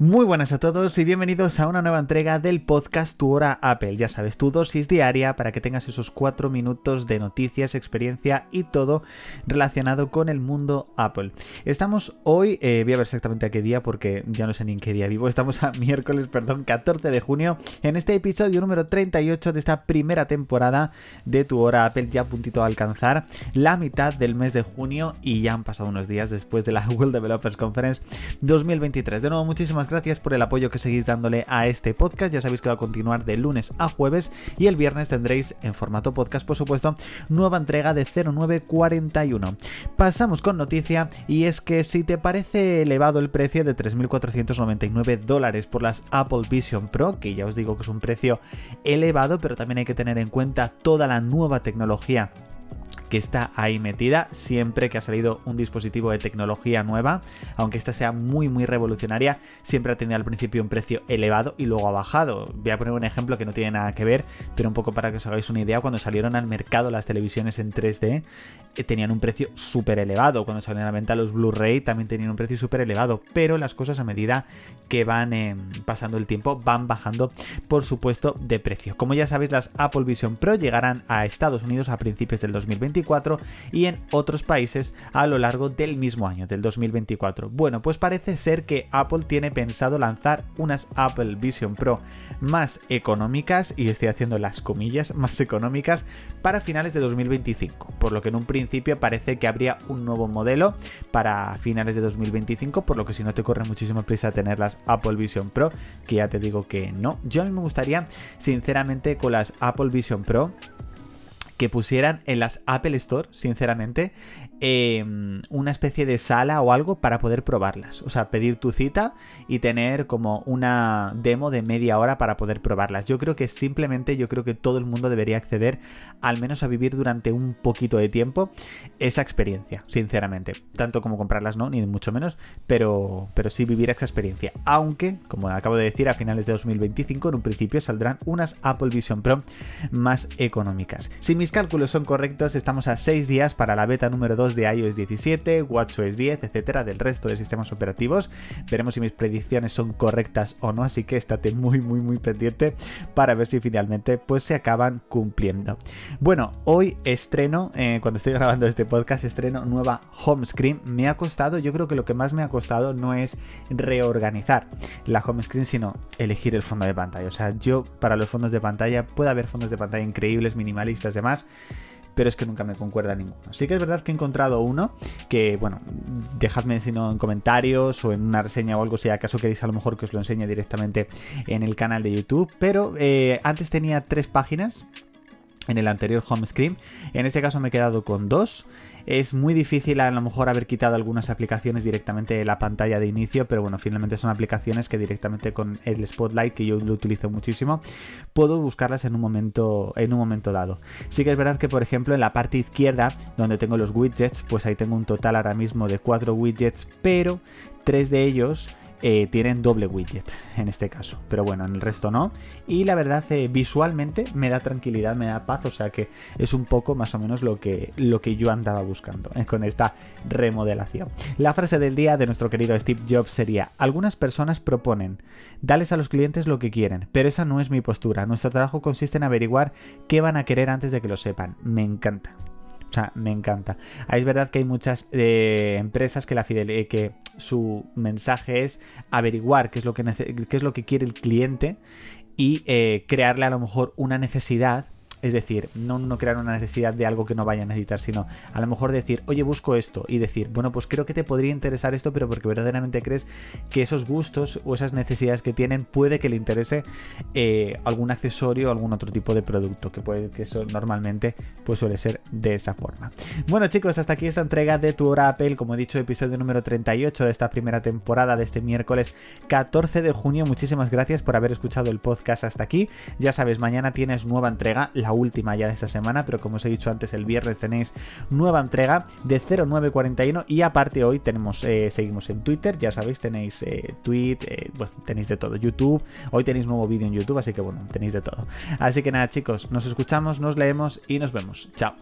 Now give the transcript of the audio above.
Muy buenas a todos y bienvenidos a una nueva entrega del podcast Tu Hora Apple. Ya sabes, tu dosis diaria para que tengas esos cuatro minutos de noticias, experiencia y todo relacionado con el mundo Apple. Estamos hoy, eh, voy a ver exactamente a qué día porque ya no sé ni en qué día vivo. Estamos a miércoles, perdón, 14 de junio en este episodio número 38 de esta primera temporada de Tu Hora Apple. Ya a puntito a alcanzar la mitad del mes de junio y ya han pasado unos días después de la World Developers Conference 2023. De nuevo, muchísimas gracias por el apoyo que seguís dándole a este podcast. Ya sabéis que va a continuar de lunes a jueves y el viernes tendréis en formato podcast, por supuesto, nueva entrega de 0941. Pasamos con noticia y es que si te parece elevado el precio de 3.499 dólares por las Apple Vision Pro, que ya os digo que es un precio elevado, pero también hay que tener en cuenta toda la nueva tecnología que está ahí metida siempre que ha salido un dispositivo de tecnología nueva, aunque esta sea muy muy revolucionaria, siempre ha tenido al principio un precio elevado y luego ha bajado. Voy a poner un ejemplo que no tiene nada que ver, pero un poco para que os hagáis una idea, cuando salieron al mercado las televisiones en 3D eh, tenían un precio súper elevado, cuando salieron a la venta los Blu-ray también tenían un precio súper elevado, pero las cosas a medida que van eh, pasando el tiempo van bajando por supuesto de precio. Como ya sabéis las Apple Vision Pro llegarán a Estados Unidos a principios del 2020 y en otros países a lo largo del mismo año, del 2024. Bueno, pues parece ser que Apple tiene pensado lanzar unas Apple Vision Pro más económicas, y estoy haciendo las comillas, más económicas, para finales de 2025, por lo que en un principio parece que habría un nuevo modelo para finales de 2025, por lo que si no te corre muchísimo prisa tener las Apple Vision Pro, que ya te digo que no. Yo a mí me gustaría, sinceramente, con las Apple Vision Pro, que pusieran en las Apple Store, sinceramente, Em, una especie de sala o algo para poder probarlas. O sea, pedir tu cita y tener como una demo de media hora para poder probarlas. Yo creo que simplemente yo creo que todo el mundo debería acceder al menos a vivir durante un poquito de tiempo esa experiencia, sinceramente. Tanto como comprarlas, no, ni mucho menos, pero, pero sí vivir esa experiencia. Aunque, como acabo de decir, a finales de 2025 en un principio saldrán unas Apple Vision Pro más económicas. Si mis cálculos son correctos, estamos a 6 días para la beta número 2 de iOS 17, WatchOS 10, etcétera, del resto de sistemas operativos. Veremos si mis predicciones son correctas o no, así que estate muy, muy, muy pendiente para ver si finalmente pues se acaban cumpliendo. Bueno, hoy estreno, eh, cuando estoy grabando este podcast, estreno nueva home screen. Me ha costado, yo creo que lo que más me ha costado no es reorganizar la home screen, sino elegir el fondo de pantalla. O sea, yo para los fondos de pantalla, puede haber fondos de pantalla increíbles, minimalistas, demás pero es que nunca me concuerda ninguno. Sí que es verdad que he encontrado uno que, bueno, dejadme no en comentarios o en una reseña o algo si acaso queréis a lo mejor que os lo enseñe directamente en el canal de YouTube, pero eh, antes tenía tres páginas en el anterior home screen. En este caso me he quedado con dos. Es muy difícil a lo mejor haber quitado algunas aplicaciones directamente de la pantalla de inicio, pero bueno, finalmente son aplicaciones que directamente con el Spotlight, que yo lo utilizo muchísimo, puedo buscarlas en un momento, en un momento dado. Sí que es verdad que, por ejemplo, en la parte izquierda, donde tengo los widgets, pues ahí tengo un total ahora mismo de cuatro widgets, pero tres de ellos eh, tienen doble widget en este caso, pero bueno, en el resto no. Y la verdad, eh, visualmente me da tranquilidad, me da paz, o sea que es un poco más o menos lo que, lo que yo andaba buscando eh, con esta remodelación. La frase del día de nuestro querido Steve Jobs sería, algunas personas proponen, dales a los clientes lo que quieren, pero esa no es mi postura. Nuestro trabajo consiste en averiguar qué van a querer antes de que lo sepan. Me encanta. O sea, me encanta. es verdad que hay muchas eh, empresas que, la eh, que su mensaje es averiguar qué es lo que, qué es lo que quiere el cliente y eh, crearle a lo mejor una necesidad es decir, no, no crear una necesidad de algo que no vaya a necesitar, sino a lo mejor decir, oye, busco esto y decir, bueno, pues creo que te podría interesar esto, pero porque verdaderamente crees que esos gustos o esas necesidades que tienen puede que le interese eh, algún accesorio o algún otro tipo de producto, que puede que eso normalmente pues suele ser de esa forma. Bueno chicos, hasta aquí esta entrega de Tu Hora Apple, como he dicho, episodio número 38 de esta primera temporada de este miércoles 14 de junio. Muchísimas gracias por haber escuchado el podcast hasta aquí. Ya sabes, mañana tienes nueva entrega, última ya de esta semana, pero como os he dicho antes, el viernes tenéis nueva entrega de 0941 y aparte hoy tenemos, eh, seguimos en Twitter, ya sabéis, tenéis eh, tweet, eh, tenéis de todo, YouTube, hoy tenéis nuevo vídeo en YouTube, así que bueno, tenéis de todo. Así que nada chicos, nos escuchamos, nos leemos y nos vemos. Chao.